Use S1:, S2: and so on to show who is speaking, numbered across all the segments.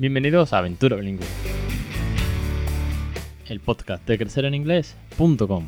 S1: Bienvenidos a Aventura Bilingüe, el podcast de crecereninglés.com.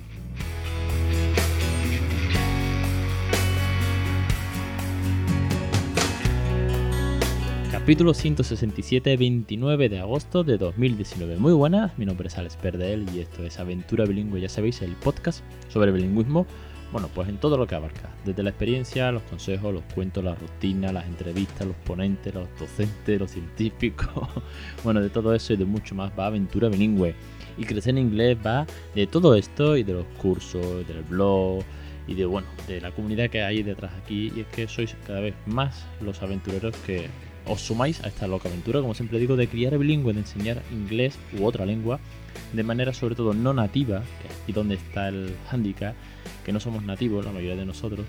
S1: Capítulo 167, 29 de agosto de 2019. Muy buenas, mi nombre es Alex Perdel y esto es Aventura Bilingüe, ya sabéis, el podcast sobre bilingüismo bueno, pues en todo lo que abarca, desde la experiencia, los consejos, los cuentos, la rutina, las entrevistas, los ponentes, los docentes, los científicos, bueno, de todo eso y de mucho más va Aventura Bilingüe. Y crecer en inglés va de todo esto y de los cursos, del blog y de, bueno, de la comunidad que hay detrás aquí. Y es que sois cada vez más los aventureros que os sumáis a esta loca aventura, como siempre digo, de criar bilingüe, de enseñar inglés u otra lengua de manera sobre todo no nativa, que aquí donde está el handicap, que no somos nativos, la mayoría de nosotros,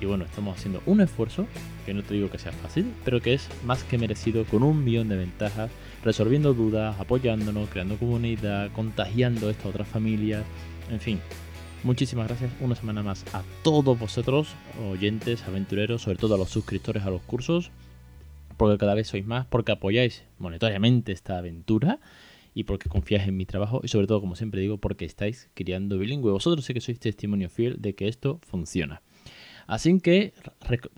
S1: y bueno, estamos haciendo un esfuerzo, que no te digo que sea fácil, pero que es más que merecido con un millón de ventajas, resolviendo dudas, apoyándonos, creando comunidad, contagiando esto a otras familias, en fin. Muchísimas gracias una semana más a todos vosotros, oyentes, aventureros, sobre todo a los suscriptores a los cursos, porque cada vez sois más, porque apoyáis monetariamente esta aventura y porque confiáis en mi trabajo y sobre todo, como siempre digo, porque estáis criando bilingüe. Vosotros sé que sois testimonio fiel de que esto funciona. Así que,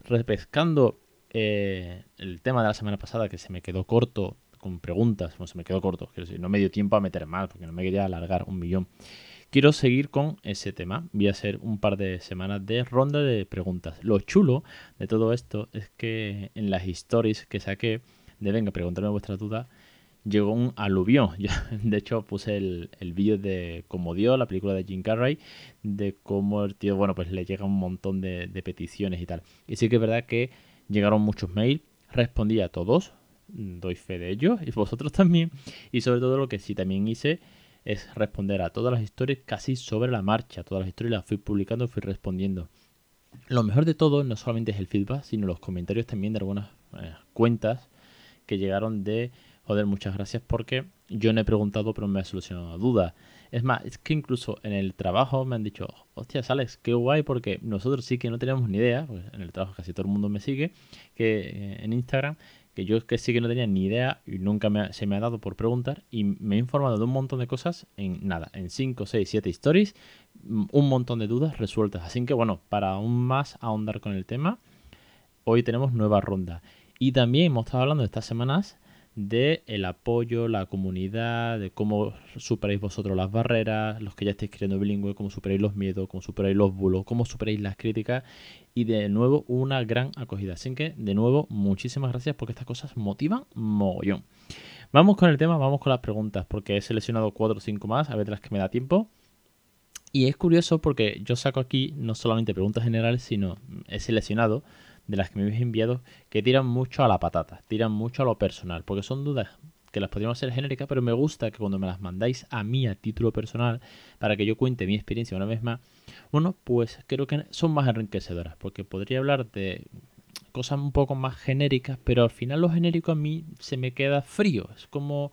S1: repescando eh, el tema de la semana pasada que se me quedó corto con preguntas, bueno, se me quedó corto, quiero decir, no me dio tiempo a meter más porque no me quería alargar un millón. Quiero seguir con ese tema. Voy a hacer un par de semanas de ronda de preguntas. Lo chulo de todo esto es que en las stories que saqué de venga, preguntarme vuestras dudas, llegó un aluvión. de hecho, puse el, el vídeo de cómo dio la película de Jim Carrey, de cómo el tío, bueno, pues le llega un montón de, peticiones y tal. Y sí que es verdad que llegaron muchos mails, respondí a todos, doy fe de ello, y vosotros también. Y sobre todo lo que sí también hice es responder a todas las historias casi sobre la marcha. Todas las historias las fui publicando, fui respondiendo. Lo mejor de todo no solamente es el feedback, sino los comentarios también de algunas eh, cuentas que llegaron de Joder, muchas gracias porque yo no he preguntado, pero me ha solucionado la duda. Es más, es que incluso en el trabajo me han dicho, hostia, Alex, qué guay, porque nosotros sí que no tenemos ni idea, pues en el trabajo casi todo el mundo me sigue, que eh, en Instagram, que yo que sí que no tenía ni idea y nunca se me ha dado por preguntar y me he informado de un montón de cosas en nada, en 5, 6, 7 stories, mm, un montón de dudas resueltas. Así que bueno, para aún más ahondar con el tema, hoy tenemos nueva ronda. Y también hemos estado hablando estas semanas de el apoyo, la comunidad, de cómo superáis vosotros las barreras, los que ya estáis creando bilingüe, cómo superáis los miedos, cómo superáis los bulos, cómo superáis las críticas y de nuevo una gran acogida. Así que de nuevo muchísimas gracias porque estas cosas motivan mogollón. Vamos con el tema, vamos con las preguntas porque he seleccionado cuatro o cinco más, a ver las que me da tiempo. Y es curioso porque yo saco aquí no solamente preguntas generales, sino he seleccionado de las que me habéis enviado que tiran mucho a la patata, tiran mucho a lo personal, porque son dudas que las podríamos ser genéricas, pero me gusta que cuando me las mandáis a mí a título personal, para que yo cuente mi experiencia una vez más, bueno, pues creo que son más enriquecedoras, porque podría hablar de cosas un poco más genéricas, pero al final lo genérico a mí se me queda frío, es como...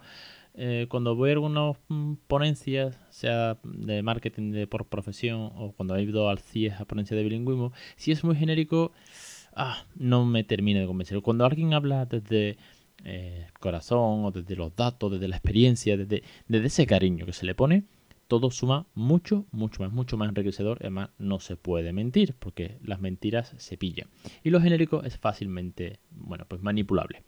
S1: Eh, cuando voy a algunas mm, ponencias, sea de marketing de por profesión o cuando he ido al CIES a ponencia de bilingüismo, si es muy genérico, ah, no me termina de convencer. Cuando alguien habla desde eh, corazón o desde los datos, desde la experiencia, desde, desde ese cariño que se le pone, todo suma mucho, mucho más, mucho más enriquecedor. Además, no se puede mentir porque las mentiras se pillan. Y lo genérico es fácilmente, bueno, pues manipulable.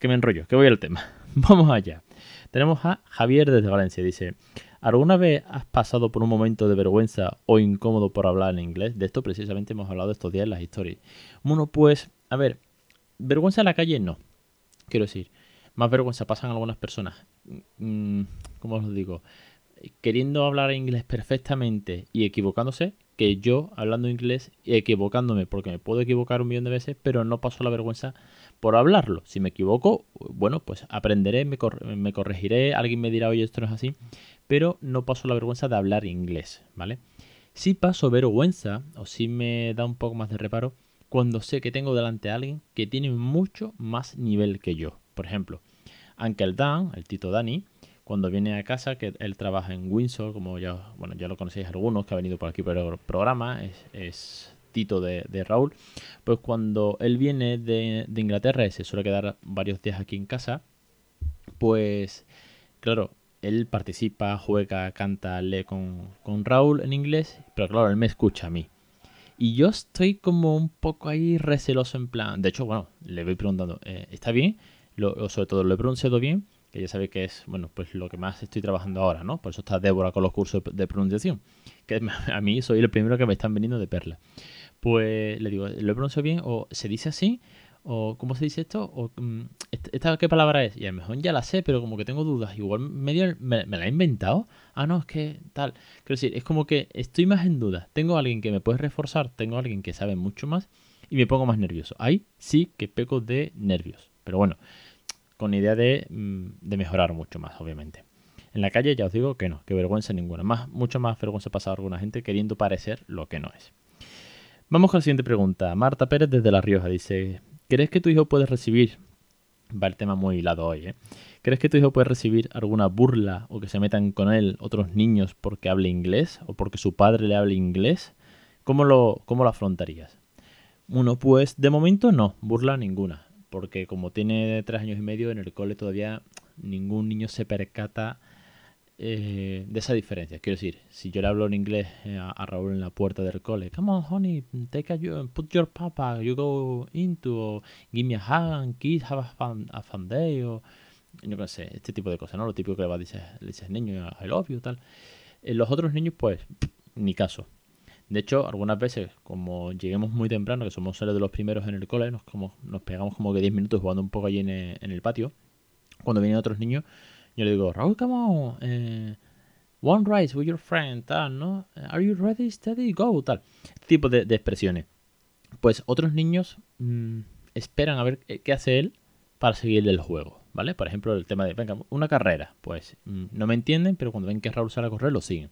S1: Que me enrollo, que voy al tema. Vamos allá. Tenemos a Javier desde Valencia. Dice, ¿Alguna vez has pasado por un momento de vergüenza o incómodo por hablar en inglés? De esto precisamente hemos hablado estos días en las historias. Bueno, pues, a ver, vergüenza en la calle no. Quiero decir, más vergüenza pasan algunas personas. Mm, ¿Cómo os digo? Queriendo hablar inglés perfectamente y equivocándose, que yo hablando inglés y equivocándome, porque me puedo equivocar un millón de veces, pero no paso la vergüenza por hablarlo. Si me equivoco, bueno, pues aprenderé, me, me corregiré, alguien me dirá, oye, esto no es así, pero no paso la vergüenza de hablar inglés, ¿vale? Sí paso vergüenza, o sí me da un poco más de reparo, cuando sé que tengo delante a alguien que tiene mucho más nivel que yo. Por ejemplo, Uncle Dan, el Tito Dani, cuando viene a casa, que él trabaja en Windsor, como ya, bueno, ya lo conocéis algunos, que ha venido por aquí por el programa, es, Tito de, Raúl, pues cuando él viene de, de Inglaterra y se suele quedar varios días aquí en casa, Pues, claro, él participa, juega, canta, lee con, con Raúl en inglés, pero claro, él me escucha a mí. Y yo estoy como un poco ahí receloso en plan. De hecho, bueno, le voy preguntando, eh, ¿está bien? Lo, sobre todo, ¿lo he pronunciado bien? Que ya sabe que es, bueno, pues lo que más estoy trabajando ahora, ¿no? Por eso está Débora con los cursos de pronunciación. Que a mí soy el primero que me están viniendo de perla. Pues le digo, ¿lo he pronunciado bien? ¿O se dice así? o ¿cómo se dice esto? O, mm, ¿Esta qué palabra es? Y a lo mejor ya la sé, pero como que tengo dudas. Igual medio me, la he inventado. Ah, no, es que tal. Quiero decir, es como que estoy más en duda. Tengo a alguien que me puede reforzar, tengo a alguien que sabe mucho más y me pongo más nervioso. Ahí sí que peco de nervios. Pero bueno, con idea de, mm, de mejorar mucho más, obviamente. En la calle ya os digo que no, que vergüenza ninguna. Más, mucho más vergüenza pasar a alguna gente queriendo parecer lo que no es. Vamos con la siguiente pregunta. Marta Pérez desde La Rioja dice, ¿Crees que tu hijo puede recibir, va el tema muy hilado hoy, ¿eh? ¿Crees que tu hijo puede recibir alguna burla o que se metan con él otros niños porque hable inglés o porque su padre le hable inglés? ¿Cómo lo, cómo lo afrontarías? Uno, pues de momento no, burla ninguna, porque como tiene tres años y medio en el cole todavía ningún niño se percata eh, de esa diferencia. Quiero decir, si yo le hablo en inglés eh, a, Raúl en la puerta del cole, come on, honey, take a, put your papa, you go into, give me a hug, kiss, have a fun, day, o yo qué sé, este tipo de cosas, ¿no? Lo típico que le va a decir, le dices niño, I love you, tal. En los otros niños, pues, ni caso. De hecho, algunas veces, como lleguemos muy temprano, que somos seres de los primeros en el cole, nos, pegamos como que 10 minutos jugando un poco allí en el patio. Cuando vienen otros niños, yo le digo, Raúl, come on, eh, one rice with your friend, tal, ¿no? Are you ready, steady, go, tal. Tipo de, expresiones. Pues otros niños mm, esperan a ver qué hace él para seguirle el juego, ¿vale? Por ejemplo, el tema de, venga, una carrera. Pues mm, no me entienden, pero cuando ven que Raúl sale a correr, lo siguen.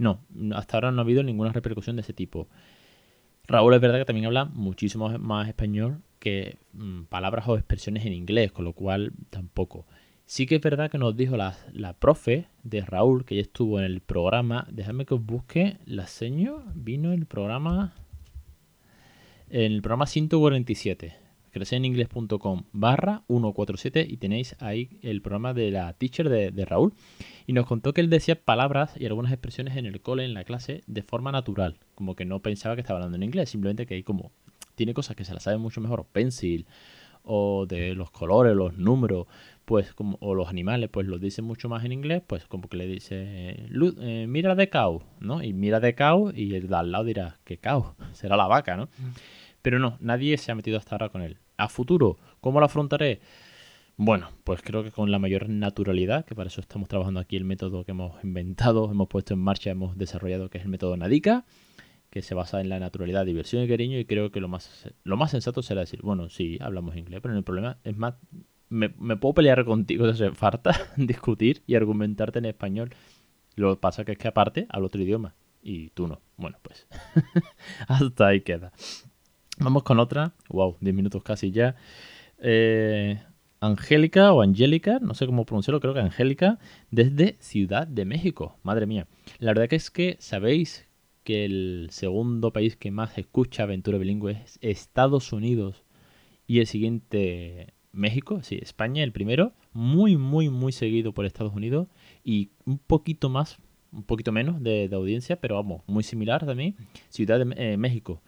S1: No, hasta ahora no ha habido ninguna repercusión de ese tipo. Raúl es verdad que también habla muchísimo más español que mm, palabras o expresiones en inglés, con lo cual tampoco. Sí que es verdad que nos dijo la, la profe de Raúl, que ya estuvo en el programa. Déjame que os busque la seño. Vino el programa. En el programa 147. Crecereningles.com barra 147 y tenéis ahí el programa de la teacher de, Raúl. Y nos contó que él decía palabras y algunas expresiones en el cole, en la clase, de forma natural. Como que no pensaba que estaba hablando en inglés, simplemente que hay como. Tiene cosas que se las sabe mucho mejor. Pencil, o de los colores, los números, pues como, o los animales, pues los dice mucho más en inglés, pues como que le dice, eh, mira de cow, ¿no? Y mira de cow y el de al lado dirá, ¿qué cow? Será la vaca, ¿no? Mm. Pero no, nadie se ha metido hasta ahora con él. A futuro, ¿cómo lo afrontaré? Bueno, pues creo que con la mayor naturalidad, que para eso estamos trabajando aquí el método que hemos inventado, hemos puesto en marcha, hemos desarrollado, que es el método Nadica que se basa en la naturalidad, diversión y cariño y creo que lo más, lo más sensato será decir, bueno, sí, hablamos inglés, pero el problema es más, me, puedo pelear contigo hace falta, discutir y argumentarte en español. Lo que pasa que es que aparte hablo otro idioma y tú no. Bueno, pues hasta ahí queda. Vamos con otra. Wow, 10 minutos casi ya. Eh, Angélica o Angélica, no sé cómo pronunciarlo, creo que Angélica, desde Ciudad de México. Madre mía. La verdad que es que sabéis que el segundo país que más escucha aventura bilingüe es Estados Unidos y el siguiente México, sí, España el primero, muy, muy, muy seguido por Estados Unidos y un poquito más, un poquito menos de, audiencia, pero vamos, muy similar también, Ciudad de eh, México.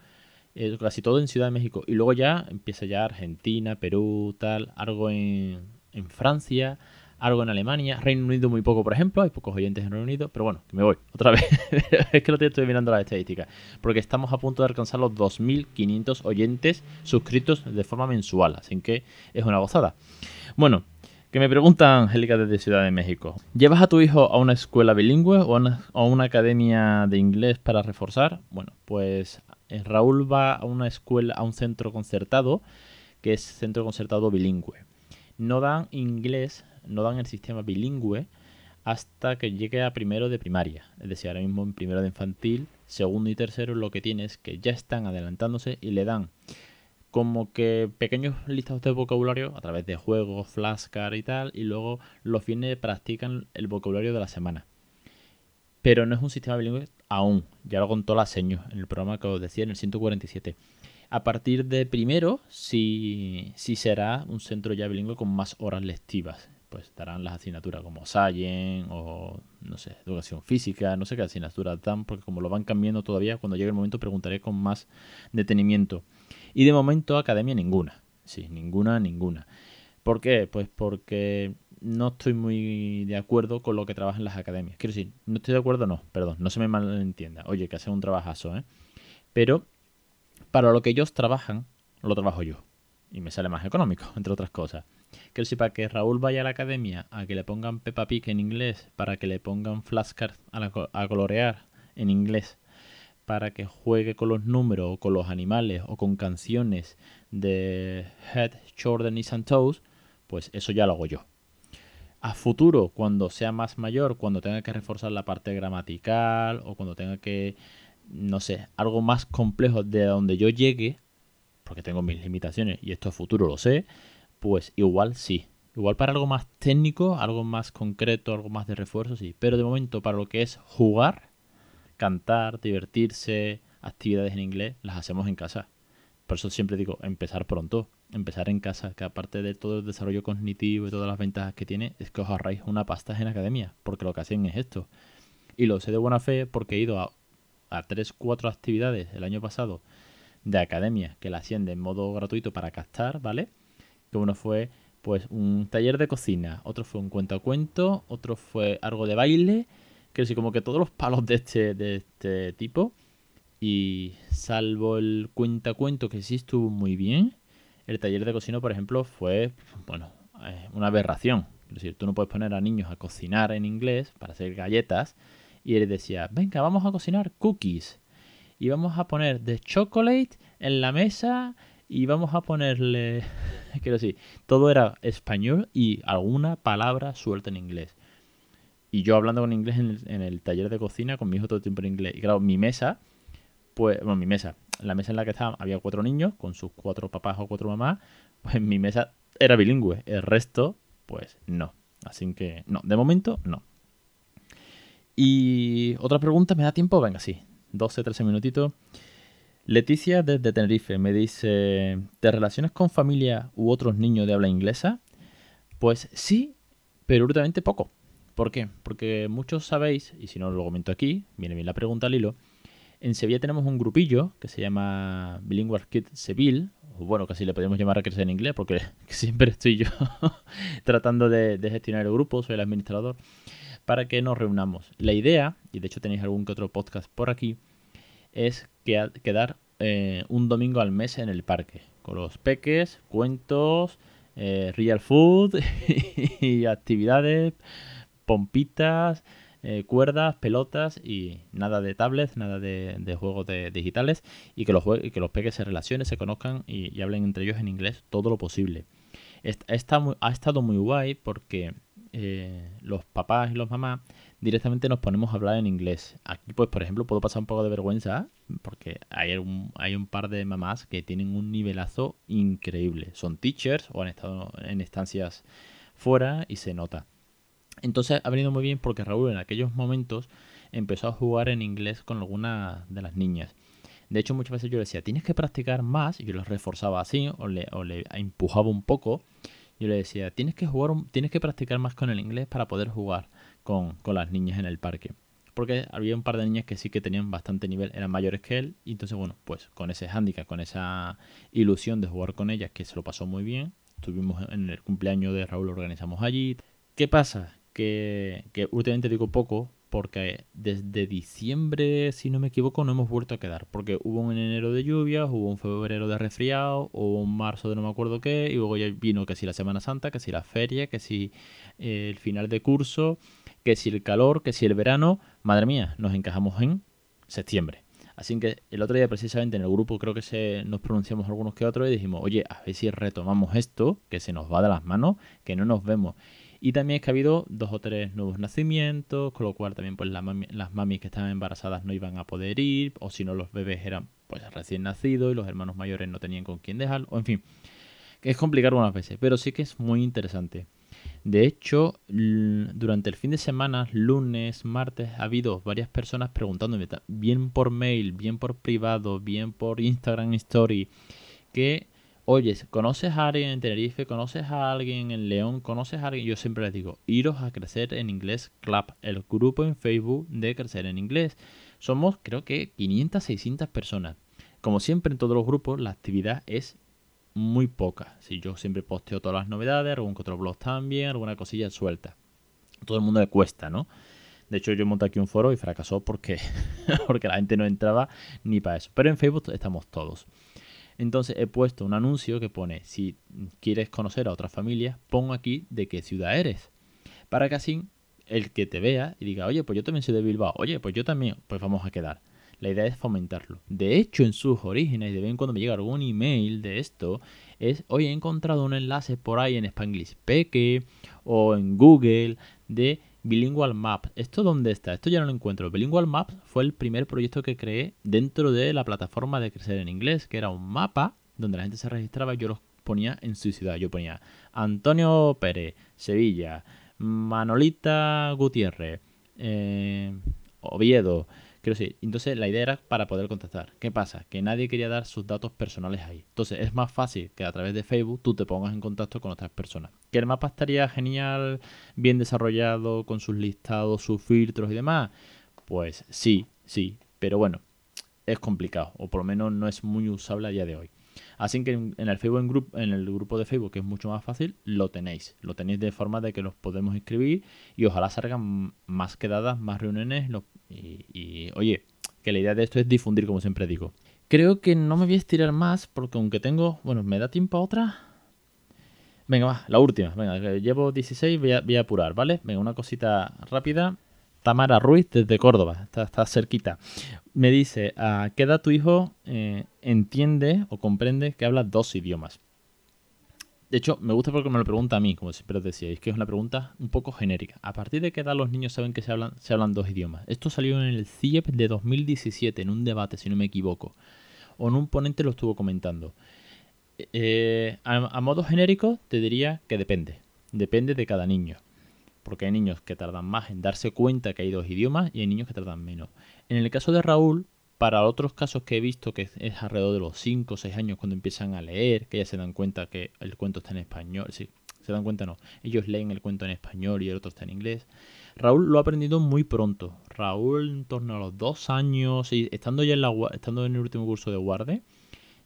S1: Eh, casi todo en Ciudad de México. Y luego ya empieza ya Argentina, Perú, tal, algo en, en Francia, algo en Alemania, Reino Unido muy poco, por ejemplo, hay pocos oyentes en Reino Unido, pero bueno, que me voy otra vez. es que no estoy mirando las estadísticas, porque estamos a punto de alcanzar los 2.500 oyentes suscritos de forma mensual, así que es una gozada. Bueno, que me pregunta Angélica desde Ciudad de México. ¿Llevas a tu hijo a una escuela bilingüe o a una, academia de inglés para reforzar? Bueno, pues Raúl va a una escuela, a un centro concertado, que es centro concertado bilingüe. No dan inglés no dan el sistema bilingüe hasta que llegue a primero de primaria. Es decir, ahora mismo en primero de infantil, segundo y tercero lo que tiene es que ya están adelantándose y le dan como que pequeños listados de vocabulario a través de juegos, flashcards y tal, y luego los fines practican el vocabulario de la semana. Pero no es un sistema bilingüe aún, ya lo contó la seño en el programa que os decía en el 147. A partir de primero, sí, sí será un centro ya bilingüe con más horas lectivas pues darán las asignaturas como Science o, no sé, Educación Física, no sé qué asignaturas dan, porque como lo van cambiando todavía, cuando llegue el momento preguntaré con más detenimiento. Y de momento Academia ninguna, sí, ninguna, ninguna. ¿Por qué? Pues porque no estoy muy de acuerdo con lo que trabajan las academias. Quiero decir, no estoy de acuerdo, no, perdón, no se me malentienda. Oye, que hacen un trabajazo, ¿eh? Pero para lo que ellos trabajan, lo trabajo yo. Y me sale más económico, entre otras cosas. Quiero decir, para que Raúl vaya a la academia a que le pongan Peppa Pig en inglés, para que le pongan flashcards a, a colorear en inglés, para que juegue con los números o con los animales o con canciones de Head, Shoulder, Knees and Toes, pues eso ya lo hago yo. A futuro, cuando sea más mayor, cuando tenga que reforzar la parte gramatical o cuando tenga que, no sé, algo más complejo de donde yo llegue, porque tengo mis limitaciones y esto a futuro lo sé, pues igual sí. Igual para algo más técnico, algo más concreto, algo más de refuerzo, sí. Pero de momento para lo que es jugar, cantar, divertirse, actividades en inglés, las hacemos en casa. Por eso siempre digo, empezar pronto, empezar en casa, que aparte de todo el desarrollo cognitivo y todas las ventajas que tiene, es que os ahorráis una pasta en academia, porque lo que hacen es esto. Y lo sé de buena fe porque he ido a, a 3, 4 actividades el año pasado de academia que la hacían de modo gratuito para captar, ¿vale? Que uno fue pues un taller de cocina, otro fue un cuento a cuento, otro fue algo de baile, que sí, como que todos los palos de este, de este tipo y salvo el cuentacuento que sí estuvo muy bien, el taller de cocina, por ejemplo, fue, bueno, eh, una aberración. Es decir, tú no puedes poner a niños a cocinar en inglés para hacer galletas. Y él decía, venga, vamos a cocinar cookies. Y vamos a poner de chocolate en la mesa y vamos a ponerle, quiero decir, todo era español y alguna palabra suelta en inglés. Y yo hablando con inglés en el, taller de cocina, con mi hijo todo el tiempo en inglés. Y claro, mi mesa pues, bueno, mi mesa, la mesa en la que estaba había cuatro niños con sus cuatro papás o cuatro mamás, pues mi mesa era bilingüe, el resto, pues no. Así que, no, de momento, no. Y otra pregunta, ¿me da tiempo? Venga, sí, 12, 13 minutitos. Leticia desde Tenerife me dice, ¿te relacionas con familia u otros niños de habla inglesa? Pues sí, pero últimamente poco. ¿Por qué? Porque muchos sabéis, y si no lo comento aquí, viene bien la pregunta al hilo, en Sevilla tenemos un grupillo que se llama Bilingual Kids Seville, bueno, casi le podemos llamar a crecer en inglés porque siempre estoy yo tratando de, gestionar el grupo, soy el administrador, para que nos reunamos. La idea, y de hecho tenéis algún que otro podcast por aquí, es que, quedar eh, un domingo al mes en el parque, con los peques, cuentos, eh, real food y actividades, pompitas, eh, cuerdas, pelotas y nada de tablets, nada de, juegos digitales y que los, que los peques se relacionen, se conozcan y, hablen entre ellos en inglés todo lo posible. ha estado muy guay porque eh, los papás y los mamás directamente nos ponemos a hablar en inglés. Aquí, pues, por ejemplo, puedo pasar un poco de vergüenza porque hay un, hay un par de mamás que tienen un nivelazo increíble. Son teachers o han estado en estancias fuera y se nota. Entonces ha venido muy bien porque Raúl en aquellos momentos empezó a jugar en inglés con alguna de las niñas. De hecho, muchas veces yo le decía, tienes que practicar más, y yo lo reforzaba así, o le, o le empujaba un poco. Yo le decía, tienes que jugar, tienes que practicar más con el inglés para poder jugar con, con las niñas en el parque. Porque había un par de niñas que sí que tenían bastante nivel, eran mayores que él, y entonces, bueno, pues con ese handicap, con esa ilusión de jugar con ellas, que se lo pasó muy bien. Estuvimos en el cumpleaños de Raúl, lo organizamos allí. ¿Qué pasa? Que, últimamente digo poco, porque desde diciembre, si no me equivoco, no hemos vuelto a quedar. Porque hubo un enero de lluvias, hubo un febrero de resfriado, hubo un marzo de no me acuerdo qué, y luego ya vino que si la Semana Santa, que si la feria, que si eh, el final de curso, que si el calor, que si el verano. Madre mía, nos encajamos en septiembre. Así que el otro día precisamente en el grupo creo que se, nos pronunciamos algunos que otros y dijimos, oye, a ver si retomamos esto, que se nos va de las manos, que no nos vemos. Y también es que ha habido dos o tres nuevos nacimientos, con lo cual también pues las mamis que estaban embarazadas no iban a poder ir, o si no los bebés eran pues recién nacidos y los hermanos mayores no tenían con quién dejar, o en fin, es complicado unas veces, pero sí que es muy interesante. De hecho, durante el fin de semana, lunes, martes, ha habido varias personas preguntándome, bien por mail, bien por privado, bien por Instagram Story, que Oye, ¿conoces a alguien en Tenerife? ¿Conoces a alguien en León? ¿Conoces a alguien? Yo siempre les digo, iros a Crecer en Inglés Club, el grupo en Facebook de Crecer en Inglés. Somos creo que 500, 600 personas. Como siempre en todos los grupos, la actividad es muy poca. Si yo siempre posteo todas las novedades, algún otro blog también, alguna cosilla suelta. todo el mundo le cuesta, ¿no? De hecho, yo monté aquí un foro y fracasó porque, porque la gente no entraba ni para eso. Pero en Facebook estamos todos. Entonces he puesto un anuncio que pone, si quieres conocer a otra familia, pon aquí de qué ciudad eres. Para que así el que te vea y diga, oye, pues yo también soy de Bilbao, oye, pues yo también, pues vamos a quedar. La idea es fomentarlo. De hecho, en sus orígenes, de vez en cuando me llega algún email de esto, es, oye, he encontrado un enlace por ahí en Spanglish Peque o en Google de Bilingual Map. ¿Esto dónde está? Esto ya no lo encuentro. Bilingual Map fue el primer proyecto que creé dentro de la plataforma de Crecer en Inglés, que era un mapa donde la gente se registraba yo los ponía en su ciudad. Yo ponía Antonio Pérez, Sevilla, Manolita Gutiérrez, eh, Oviedo, Quiero decir, entonces la idea era para poder contactar. ¿Qué pasa? Que nadie quería dar sus datos personales ahí. Entonces es más fácil que a través de Facebook tú te pongas en contacto con otras personas. ¿Que el mapa estaría genial, bien desarrollado, con sus listados, sus filtros y demás? Pues sí, sí. Pero bueno, es complicado. O por lo menos no es muy usable a día de hoy. Así que en el Facebook en, grupo, el grupo de Facebook, que es mucho más fácil, lo tenéis. Lo tenéis de forma de que los podemos escribir y ojalá salgan más quedadas, más reuniones. y, oye, que la idea de esto es difundir, como siempre digo. Creo que no me voy a estirar más porque aunque tengo, bueno, ¿me da tiempo a otra? Venga, va, la última. Venga, llevo 16, voy a, voy a apurar, ¿vale? Venga, una cosita rápida. Tamara Ruiz desde Córdoba, está, cerquita. Me dice, ¿a qué edad tu hijo eh, entiende o comprende que habla dos idiomas? De hecho, me gusta porque me lo pregunta a mí, como siempre os decía, es que es una pregunta un poco genérica. ¿A partir de qué edad los niños saben que se hablan, se hablan dos idiomas? Esto salió en el CIEP de 2017, en un debate, si no me equivoco. O en un ponente lo estuvo comentando. Eh, a modo genérico, te diría que depende. Depende de cada niño porque hay niños que tardan más en darse cuenta que hay dos idiomas y hay niños que tardan menos. En el caso de Raúl, para otros casos que he visto que es alrededor de los 5 o 6 años cuando empiezan a leer, que ya se dan cuenta que el cuento está en español, sí, se dan cuenta no, ellos leen el cuento en español y el otro está en inglés. Raúl lo ha aprendido muy pronto. Raúl en torno a los 2 años, y estando ya en, la, estando en el último curso de guarde,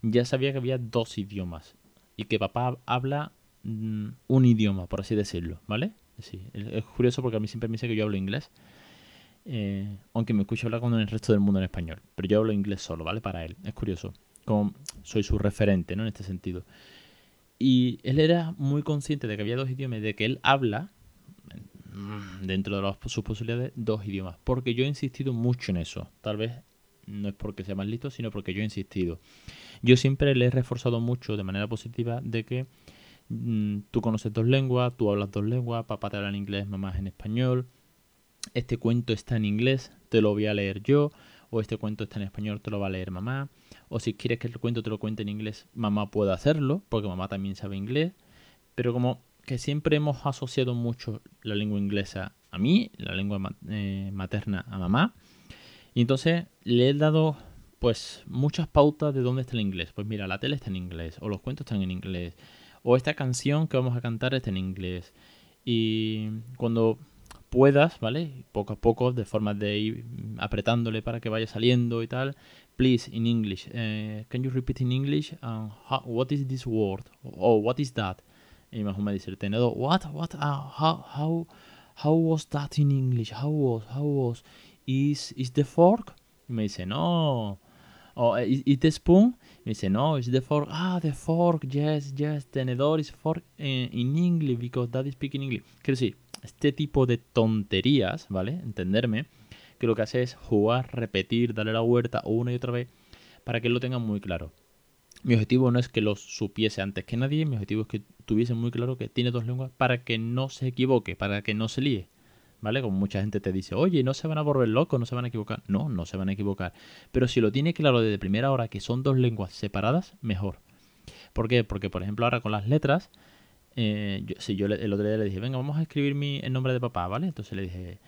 S1: ya sabía que había dos idiomas y que papá habla mm, un idioma, por así decirlo, ¿vale? Sí, es curioso porque a mí siempre me dice que yo hablo inglés. Eh, aunque me escucho hablar con el resto del mundo en español. Pero yo hablo inglés solo, ¿vale? Para él. Es curioso. Soy su referente, ¿no? En este sentido. Y él era muy consciente de que había dos idiomas, de que él habla, mm, dentro de sus posibilidades, dos idiomas. Porque yo he insistido mucho en eso. Tal vez no es porque sea más listo, sino porque yo he insistido. Yo siempre le he reforzado mucho de manera positiva de que Mm, tú conoces dos lenguas, tú hablas dos lenguas, papá te habla en inglés, mamá en español. Este cuento está en inglés, te lo voy a leer yo. O este cuento está en español, te lo va a leer mamá. O si quieres que el cuento te lo cuente en inglés, mamá puede hacerlo, porque mamá también sabe inglés. Pero como que siempre hemos asociado mucho la lengua inglesa a mí, la lengua eh, materna a mamá. Y entonces le he dado pues muchas pautas de dónde está el inglés. Pues mira, la tele está en inglés, o los cuentos están en inglés, o esta canción que vamos a cantar está en inglés. Y cuando puedas, ¿vale? Poco a poco, de forma de ir apretándole para que vaya saliendo y tal. Please, in English. Uh, can you repeat in English? Um, what is this word? Oh, what is that? Y más o menos dice el tenedor, what, what, uh, how, how, how was that in English? How was, how was? Is, is the fork? Y me dice, no. Oh, is, the spoon? Me dice, no, it's the fork. Ah, the fork, yes, yes, tenedor is fork in, English because that is speaking English. Quiero decir, este tipo de tonterías, ¿vale? Entenderme, que lo que hace es jugar, repetir, darle la vuelta una y otra vez para que lo tengan muy claro. Mi objetivo no es que lo supiese antes que nadie, mi objetivo es que tuviese muy claro que tiene dos lenguas para que no se equivoque, para que no se líe. ¿Vale? Como mucha gente te dice, oye, no se van a volver locos, no se van a equivocar. No, no se van a equivocar. Pero si lo tiene claro desde primera hora que son dos lenguas separadas, mejor. ¿Por qué? Porque, por ejemplo, ahora con las letras, eh, si yo el otro día le dije, venga, vamos a escribir mi, el nombre de papá, ¿vale? Entonces le dije,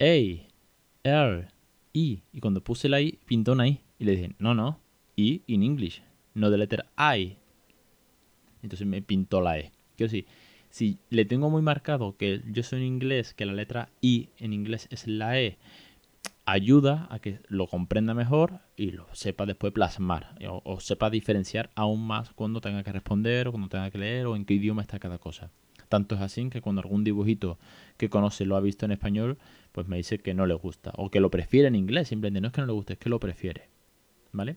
S1: A, R, I. Y cuando puse la I, pintó una I. Y le dije, no, no, I in English, no de letra I. entonces me pintó la E. Quiero decir, si le tengo muy marcado que yo soy en inglés, que la letra I en inglés es la E, ayuda a que lo comprenda mejor y lo sepa después plasmar o, o, sepa diferenciar aún más cuando tenga que responder o cuando tenga que leer o en qué idioma está cada cosa. Tanto es así que cuando algún dibujito que conoce lo ha visto en español, pues me dice que no le gusta o que lo prefiere en inglés, simplemente no es que no le guste, es que lo prefiere. ¿Vale?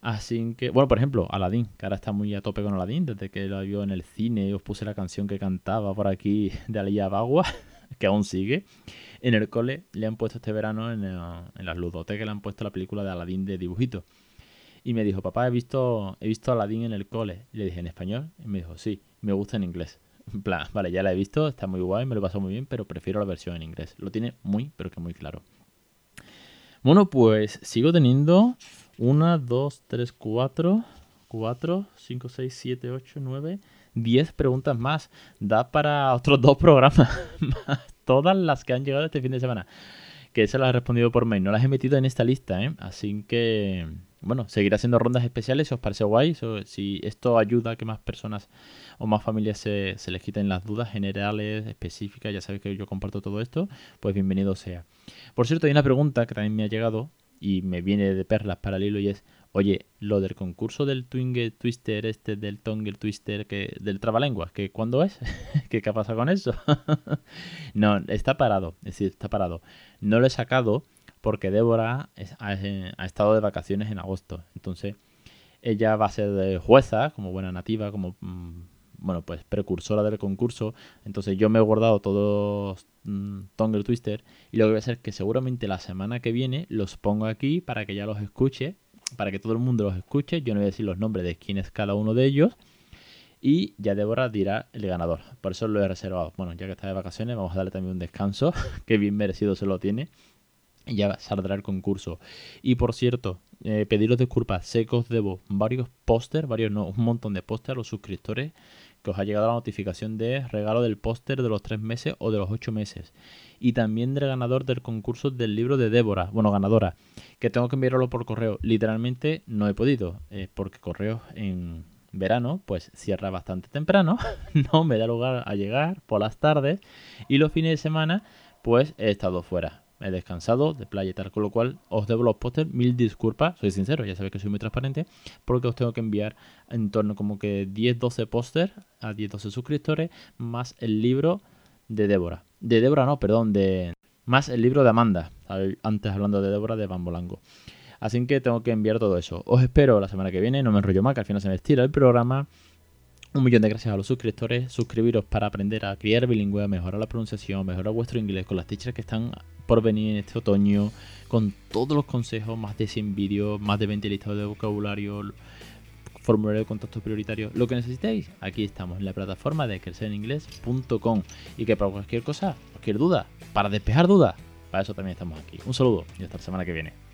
S1: Así que, bueno, por ejemplo, Aladdin, que ahora está muy a tope con Aladdin, desde que lo vio en el cine, os puse la canción que cantaba por aquí de Aliyah Bagua, que aún sigue. En el cole le han puesto este verano en, en las ludotecas, le han puesto la película de Aladdin de dibujito. Y me dijo, papá, he visto, he visto Aladdin en el cole. Le dije, ¿en español? Y me dijo, sí, me gusta en inglés. En plan, vale, ya la he visto, está muy guay, me lo pasó muy bien, pero prefiero la versión en inglés. Lo tiene muy, pero que muy claro. Bueno, pues sigo teniendo 1, 2, 3, 4, 4, 5, 6, 7, 8, 9, 10 preguntas más. Da para otros dos programas. Todas las que han llegado este fin de semana. Que se las he respondido por mail. No las he metido en esta lista, ¿eh? Así que bueno, seguiré haciendo rondas especiales si os parece guay. si esto ayuda a que más personas o más familias se, se les quiten las dudas generales, específicas, ya sabéis que yo comparto todo esto, pues bienvenido sea. Por cierto, hay una pregunta que también me ha llegado y me viene de perlas para el hilo y es, oye, lo del concurso del Twinger Twister, este del Tongue Twister, que, del Trabalenguas, que ¿cuándo es? ¿Qué, ¿Qué ha pasado con eso? no, está parado, es decir, está parado. No lo he sacado porque Débora ha, estado de vacaciones en agosto. Entonces, ella va a ser jueza, como buena nativa, como mm, bueno, pues precursora del concurso. Entonces yo me he guardado todos mmm, Tongue Twister y lo que voy a hacer es que seguramente la semana que viene los pongo aquí para que ya los escuche, para que todo el mundo los escuche. Yo no voy a decir los nombres de quién es cada uno de ellos. Y ya Débora dirá el ganador. Por eso lo he reservado. Bueno, ya que está de vacaciones, vamos a darle también un descanso, que bien merecido se lo tiene ya saldrá el concurso. Y por cierto, eh, pediros disculpas, sé que os debo varios póster, varios no, un montón de póster a los suscriptores que os ha llegado la notificación de regalo del póster de los tres meses o de los ocho meses. Y también del ganador del concurso del libro de Débora, bueno, ganadora, que tengo que enviarlo por correo. Literalmente no he podido, eh, porque correo en verano pues cierra bastante temprano, no me da lugar a llegar por las tardes y los fines de semana pues he estado fuera he descansado de playa y tal, con lo cual os debo los pósters, mil disculpas, soy sincero, ya sabéis que soy muy transparente, porque os tengo que enviar en torno como que 10-12 pósters a 10-12 suscriptores, más el libro de Débora. De Débora no, perdón, de más el libro de Amanda, antes hablando de Débora de Bambolango. Así que tengo que enviar todo eso. Os espero la semana que viene, no me enrollo más, que al final se me estira el programa. Un millón de gracias a los suscriptores. Suscribiros para aprender a criar bilingüe, mejorar la pronunciación, mejorar vuestro inglés con las teachers que están por venir en este otoño, con todos los consejos, más de 100 vídeos, más de 20 listados de vocabulario, formulario de contacto prioritario, lo que necesitéis, aquí estamos en la plataforma de crecereningles.com y que para cualquier cosa, cualquier duda, para despejar dudas, para eso también estamos aquí. Un saludo y hasta la semana que viene.